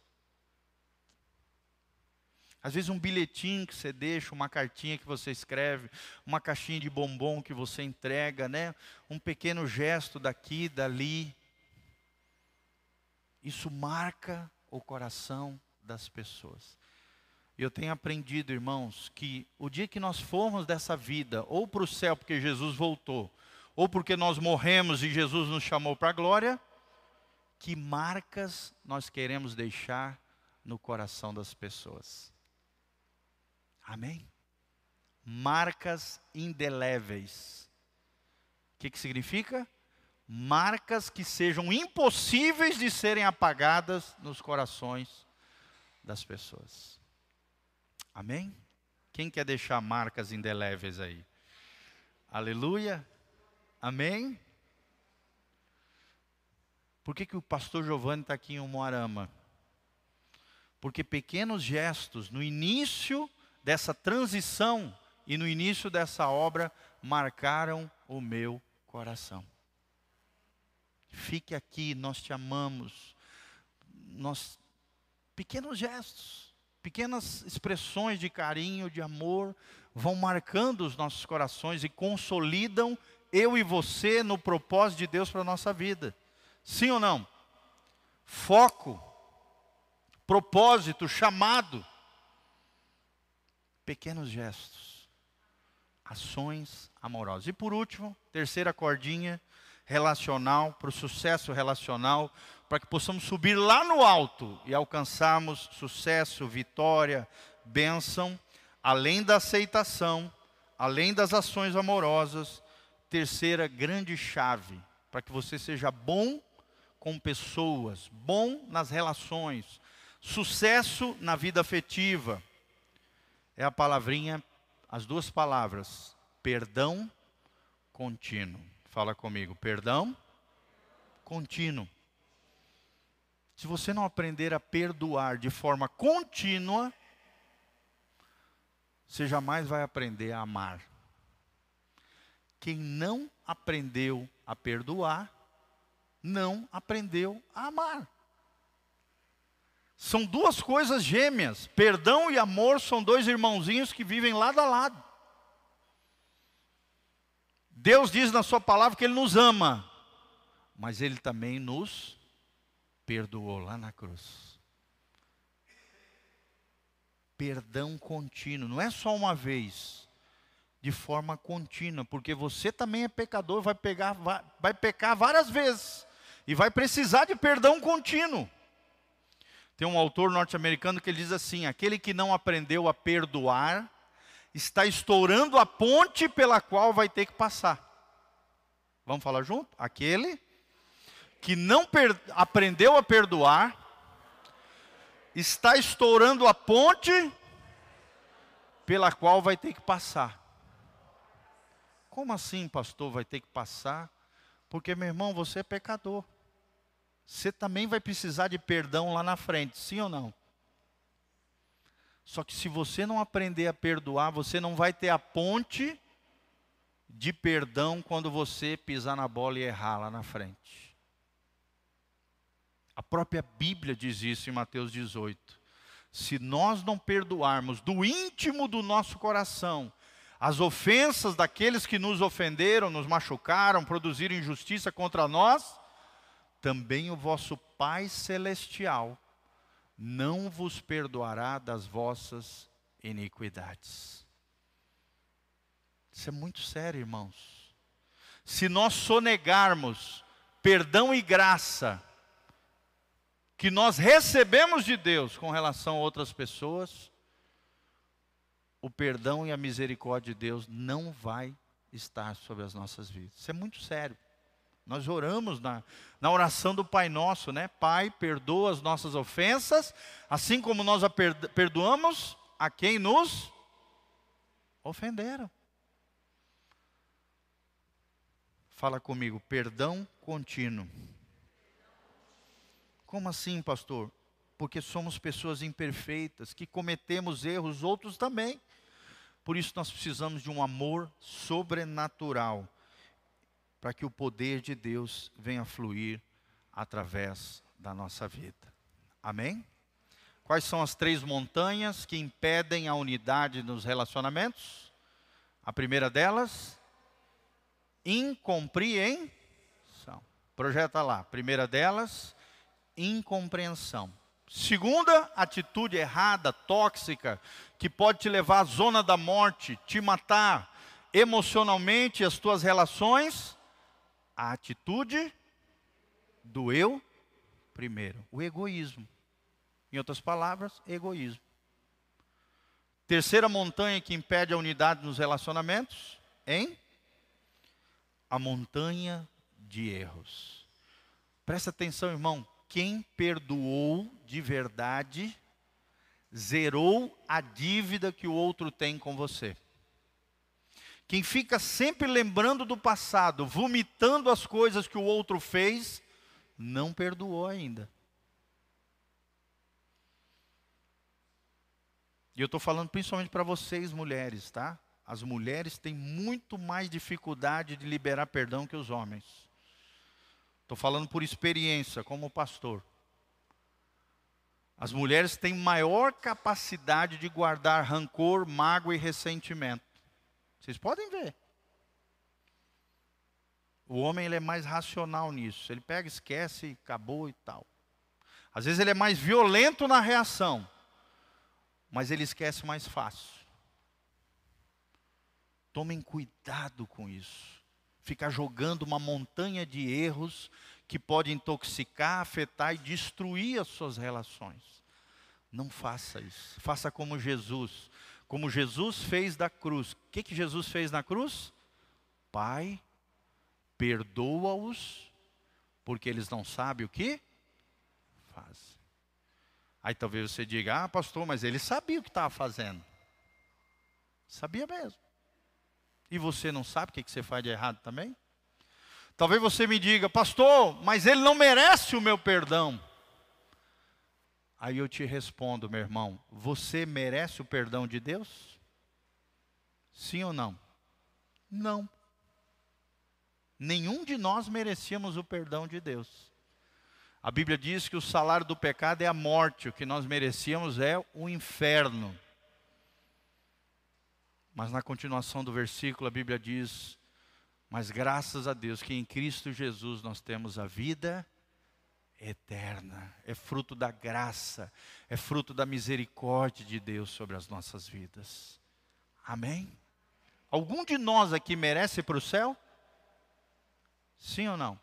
Às vezes um bilhetinho que você deixa, uma cartinha que você escreve, uma caixinha de bombom que você entrega, né? Um pequeno gesto daqui, dali. Isso marca o coração das pessoas. Eu tenho aprendido, irmãos, que o dia que nós formos dessa vida, ou para o céu porque Jesus voltou, ou porque nós morremos e Jesus nos chamou para a glória, que marcas nós queremos deixar no coração das pessoas. Amém? Marcas indeléveis. O que, que significa? Marcas que sejam impossíveis de serem apagadas nos corações das pessoas. Amém? Quem quer deixar marcas indeléveis aí? Aleluia. Amém? Por que, que o pastor Giovanni está aqui em Umuarama? Porque pequenos gestos no início dessa transição e no início dessa obra marcaram o meu coração. Fique aqui, nós te amamos. Nós pequenos gestos. Pequenas expressões de carinho, de amor, vão marcando os nossos corações e consolidam eu e você no propósito de Deus para a nossa vida. Sim ou não? Foco, propósito, chamado. Pequenos gestos, ações amorosas. E por último, terceira cordinha, relacional, para o sucesso relacional, para que possamos subir lá no alto e alcançarmos sucesso, vitória, bênção, além da aceitação, além das ações amorosas. Terceira grande chave, para que você seja bom com pessoas, bom nas relações, sucesso na vida afetiva. É a palavrinha, as duas palavras, perdão contínuo. Fala comigo, perdão contínuo. Se você não aprender a perdoar de forma contínua, você jamais vai aprender a amar. Quem não aprendeu a perdoar, não aprendeu a amar. São duas coisas gêmeas. Perdão e amor são dois irmãozinhos que vivem lado a lado. Deus diz na Sua palavra que Ele nos ama, mas Ele também nos perdoou lá na cruz. Perdão contínuo, não é só uma vez, de forma contínua, porque você também é pecador, vai, pegar, vai, vai pecar várias vezes, e vai precisar de perdão contínuo. Tem um autor norte-americano que ele diz assim: aquele que não aprendeu a perdoar, está estourando a ponte pela qual vai ter que passar. Vamos falar junto? Aquele que não aprendeu a perdoar, está estourando a ponte pela qual vai ter que passar. Como assim, pastor, vai ter que passar? Porque, meu irmão, você é pecador. Você também vai precisar de perdão lá na frente, sim ou não? Só que se você não aprender a perdoar, você não vai ter a ponte de perdão quando você pisar na bola e errar lá na frente. A própria Bíblia diz isso em Mateus 18. Se nós não perdoarmos do íntimo do nosso coração as ofensas daqueles que nos ofenderam, nos machucaram, produziram injustiça contra nós, também o vosso Pai Celestial não vos perdoará das vossas iniquidades. Isso é muito sério, irmãos. Se nós sonegarmos perdão e graça que nós recebemos de Deus com relação a outras pessoas, o perdão e a misericórdia de Deus não vai estar sobre as nossas vidas. Isso é muito sério. Nós oramos na, na oração do Pai Nosso, né? Pai, perdoa as nossas ofensas, assim como nós a perdoamos a quem nos ofenderam. Fala comigo, perdão contínuo. Como assim, pastor? Porque somos pessoas imperfeitas, que cometemos erros, outros também. Por isso nós precisamos de um amor sobrenatural para que o poder de Deus venha fluir através da nossa vida. Amém? Quais são as três montanhas que impedem a unidade nos relacionamentos? A primeira delas, incompreensão. Projeta lá. Primeira delas, incompreensão. Segunda, atitude errada, tóxica, que pode te levar à zona da morte, te matar emocionalmente as tuas relações a atitude do eu primeiro, o egoísmo. Em outras palavras, egoísmo. Terceira montanha que impede a unidade nos relacionamentos, em a montanha de erros. Presta atenção, irmão. Quem perdoou de verdade, zerou a dívida que o outro tem com você. Quem fica sempre lembrando do passado, vomitando as coisas que o outro fez, não perdoou ainda. E eu estou falando principalmente para vocês, mulheres, tá? As mulheres têm muito mais dificuldade de liberar perdão que os homens. Estou falando por experiência, como pastor. As mulheres têm maior capacidade de guardar rancor, mágoa e ressentimento. Vocês podem ver. O homem ele é mais racional nisso. Ele pega, esquece, acabou e tal. Às vezes ele é mais violento na reação, mas ele esquece mais fácil. Tomem cuidado com isso. Ficar jogando uma montanha de erros que pode intoxicar, afetar e destruir as suas relações. Não faça isso. Faça como Jesus. Como Jesus fez da cruz. O que, que Jesus fez na cruz? Pai, perdoa-os, porque eles não sabem o que fazem. Aí talvez você diga, ah, pastor, mas ele sabia o que estava fazendo. Sabia mesmo. E você não sabe o que, que você faz de errado também? Talvez você me diga, pastor, mas ele não merece o meu perdão. Aí eu te respondo, meu irmão, você merece o perdão de Deus? Sim ou não? Não. Nenhum de nós merecíamos o perdão de Deus. A Bíblia diz que o salário do pecado é a morte, o que nós merecíamos é o inferno. Mas na continuação do versículo a Bíblia diz: mas graças a Deus que em Cristo Jesus nós temos a vida eterna. É fruto da graça, é fruto da misericórdia de Deus sobre as nossas vidas. Amém? Algum de nós aqui merece ir para o céu? Sim ou não?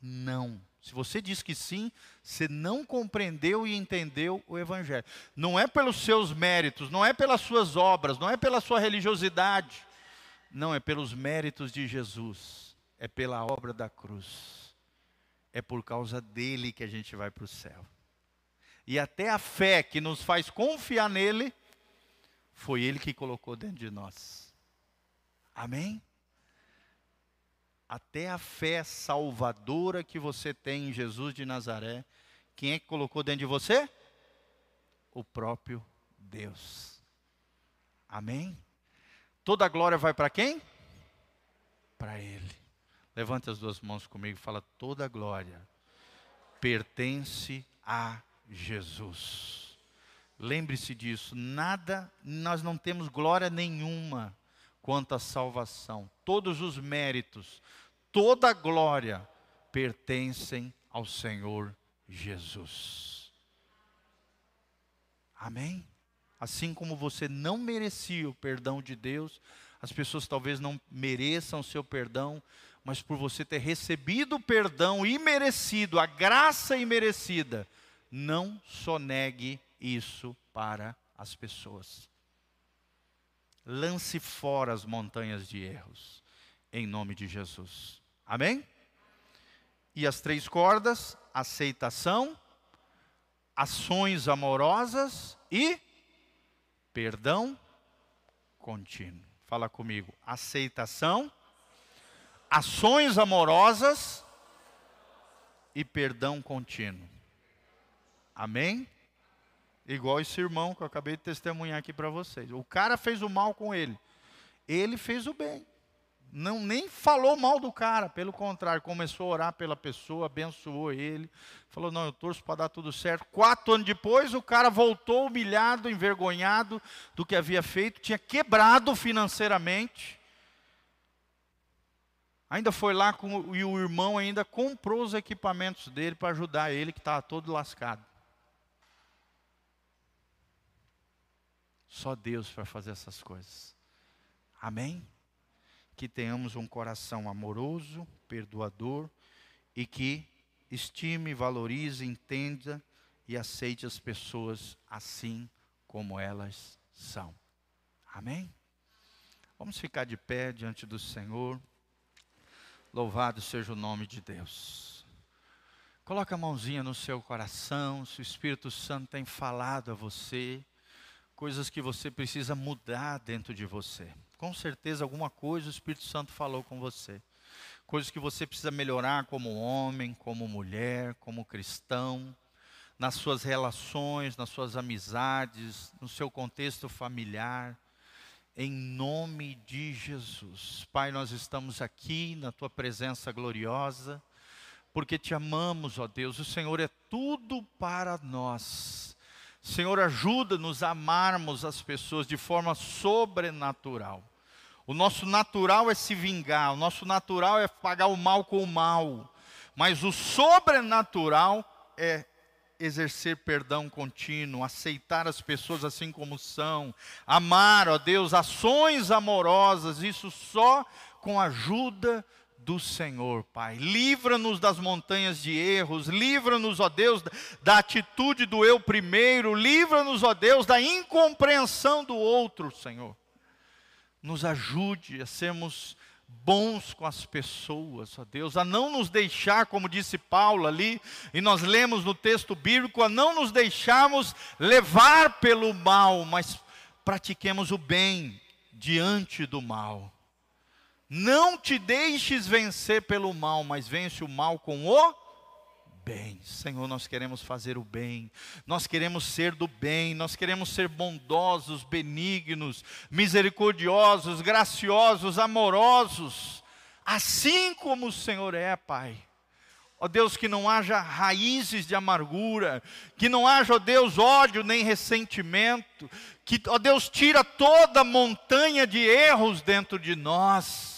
Não. Se você diz que sim, você não compreendeu e entendeu o Evangelho. Não é pelos seus méritos, não é pelas suas obras, não é pela sua religiosidade não é pelos méritos de Jesus, é pela obra da cruz. É por causa dele que a gente vai para o céu. E até a fé que nos faz confiar nele, foi ele que colocou dentro de nós. Amém? Até a fé salvadora que você tem em Jesus de Nazaré, quem é que colocou dentro de você? O próprio Deus. Amém? Toda a glória vai para quem? Para Ele. Levante as duas mãos comigo e fala: toda glória pertence a Jesus. Lembre-se disso, nada, nós não temos glória nenhuma quanto à salvação. Todos os méritos, toda glória pertencem ao Senhor Jesus. Amém? Assim como você não merecia o perdão de Deus, as pessoas talvez não mereçam o seu perdão, mas por você ter recebido o perdão imerecido, a graça imerecida, não sonegue isso para as pessoas. Lance fora as montanhas de erros, em nome de Jesus. Amém? E as três cordas: aceitação, ações amorosas e Perdão contínuo. Fala comigo. Aceitação, ações amorosas e perdão contínuo. Amém? Igual esse irmão que eu acabei de testemunhar aqui para vocês. O cara fez o mal com ele. Ele fez o bem não nem falou mal do cara, pelo contrário, começou a orar pela pessoa, abençoou ele, falou: Não, eu torço para dar tudo certo. Quatro anos depois, o cara voltou humilhado, envergonhado do que havia feito, tinha quebrado financeiramente. Ainda foi lá com, e o irmão ainda comprou os equipamentos dele para ajudar ele, que estava todo lascado. Só Deus para fazer essas coisas. Amém? que tenhamos um coração amoroso, perdoador e que estime, valorize, entenda e aceite as pessoas assim como elas são. Amém? Vamos ficar de pé diante do Senhor. Louvado seja o nome de Deus. Coloque a mãozinha no seu coração, se o Espírito Santo tem falado a você, coisas que você precisa mudar dentro de você. Com certeza alguma coisa o Espírito Santo falou com você. Coisas que você precisa melhorar como homem, como mulher, como cristão, nas suas relações, nas suas amizades, no seu contexto familiar. Em nome de Jesus. Pai, nós estamos aqui na tua presença gloriosa porque te amamos, ó Deus. O Senhor é tudo para nós. Senhor, ajuda-nos a amarmos as pessoas de forma sobrenatural. O nosso natural é se vingar, o nosso natural é pagar o mal com o mal, mas o sobrenatural é exercer perdão contínuo, aceitar as pessoas assim como são, amar, ó Deus, ações amorosas, isso só com a ajuda do Senhor, Pai. Livra-nos das montanhas de erros, livra-nos, ó Deus, da atitude do eu primeiro, livra-nos, ó Deus, da incompreensão do outro, Senhor. Nos ajude a sermos bons com as pessoas, ó Deus, a não nos deixar, como disse Paulo ali, e nós lemos no texto bíblico, a não nos deixarmos levar pelo mal, mas pratiquemos o bem diante do mal. Não te deixes vencer pelo mal, mas vence o mal com o bem. Senhor, nós queremos fazer o bem, nós queremos ser do bem, nós queremos ser bondosos, benignos, misericordiosos, graciosos, amorosos, assim como o Senhor é, Pai. Ó Deus, que não haja raízes de amargura, que não haja, ó Deus, ódio nem ressentimento, que, ó Deus, tira toda montanha de erros dentro de nós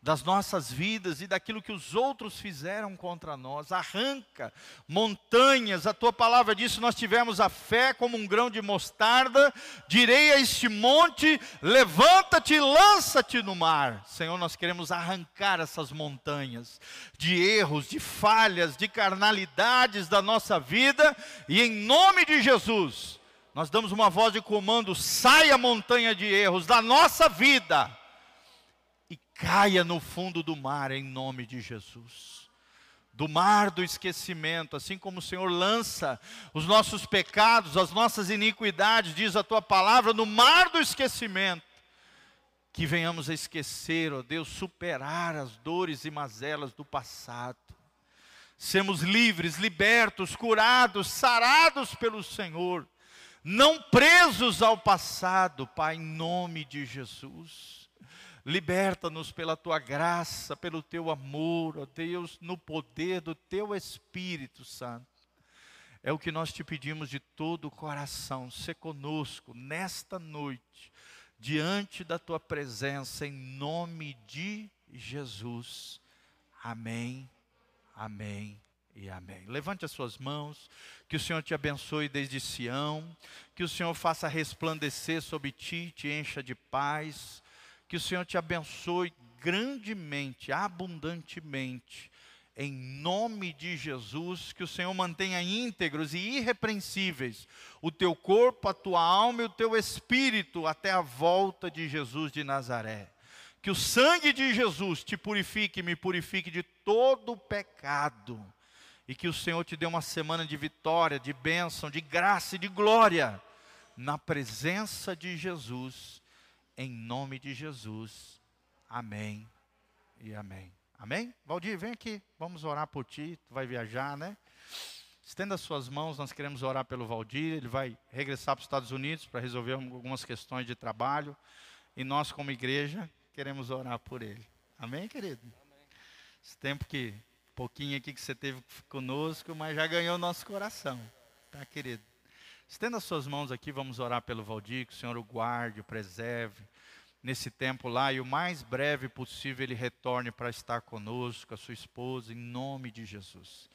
das nossas vidas e daquilo que os outros fizeram contra nós. Arranca montanhas, a tua palavra diz: nós tivemos a fé como um grão de mostarda, direi a este monte: levanta-te e lança-te no mar. Senhor, nós queremos arrancar essas montanhas de erros, de falhas, de carnalidades da nossa vida, e em nome de Jesus, nós damos uma voz de comando: saia montanha de erros da nossa vida caia no fundo do mar em nome de Jesus. Do mar do esquecimento, assim como o Senhor lança os nossos pecados, as nossas iniquidades, diz a tua palavra, no mar do esquecimento, que venhamos a esquecer, ó Deus, superar as dores e mazelas do passado, sermos livres, libertos, curados, sarados pelo Senhor, não presos ao passado, Pai, em nome de Jesus. Liberta-nos pela tua graça, pelo teu amor, ó Deus, no poder do teu Espírito Santo. É o que nós te pedimos de todo o coração. Se conosco nesta noite, diante da tua presença, em nome de Jesus. Amém, amém e amém. Levante as suas mãos, que o Senhor te abençoe desde Sião, que o Senhor faça resplandecer sobre ti, te encha de paz que o Senhor te abençoe grandemente, abundantemente. Em nome de Jesus, que o Senhor mantenha íntegros e irrepreensíveis o teu corpo, a tua alma e o teu espírito até a volta de Jesus de Nazaré. Que o sangue de Jesus te purifique, me purifique de todo pecado. E que o Senhor te dê uma semana de vitória, de bênção, de graça e de glória na presença de Jesus em nome de Jesus. Amém e amém. Amém? Valdir, vem aqui, vamos orar por ti, tu vai viajar, né? Estenda as suas mãos, nós queremos orar pelo Valdir, ele vai regressar para os Estados Unidos para resolver algumas questões de trabalho, e nós como igreja queremos orar por ele. Amém, querido? Amém. Esse tempo que, pouquinho aqui que você teve conosco, mas já ganhou nosso coração, tá, querido? Estenda suas mãos aqui, vamos orar pelo Valdir, que o Senhor o guarde, o preserve nesse tempo lá e o mais breve possível ele retorne para estar conosco, a sua esposa, em nome de Jesus.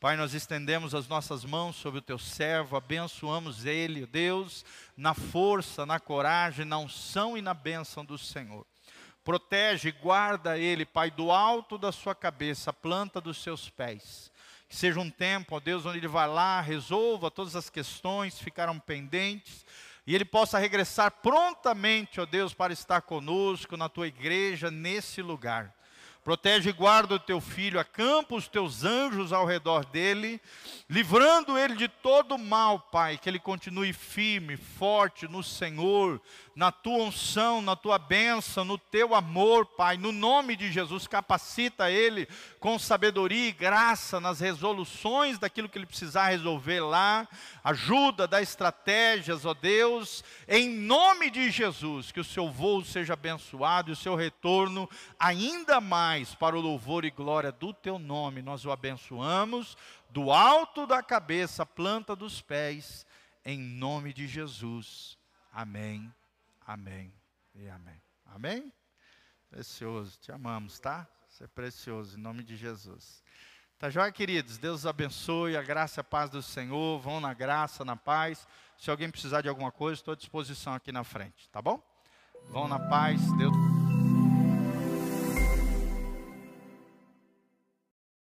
Pai, nós estendemos as nossas mãos sobre o teu servo, abençoamos ele, Deus, na força, na coragem, na unção e na bênção do Senhor. Protege e guarda ele, Pai, do alto da sua cabeça, a planta dos seus pés que seja um tempo, ó Deus, onde ele vai lá, resolva todas as questões que ficaram pendentes, e ele possa regressar prontamente, ó Deus, para estar conosco na tua igreja, nesse lugar. Protege e guarda o teu filho, acampa os teus anjos ao redor dele, livrando ele de todo mal, Pai, que ele continue firme, forte no Senhor, na tua unção, na tua bênção, no teu amor, Pai, no nome de Jesus, capacita ele com sabedoria e graça nas resoluções daquilo que ele precisar resolver lá, ajuda, dá estratégias, ó Deus, em nome de Jesus, que o seu voo seja abençoado e o seu retorno ainda mais para o louvor e glória do teu nome. Nós o abençoamos do alto da cabeça, planta dos pés, em nome de Jesus. Amém, amém e amém. Amém? Precioso, te amamos, tá? Você é precioso, em nome de Jesus. Tá joia, queridos? Deus abençoe, a graça e a paz do Senhor. Vão na graça, na paz. Se alguém precisar de alguma coisa, estou à disposição aqui na frente, tá bom? Vão na paz, Deus.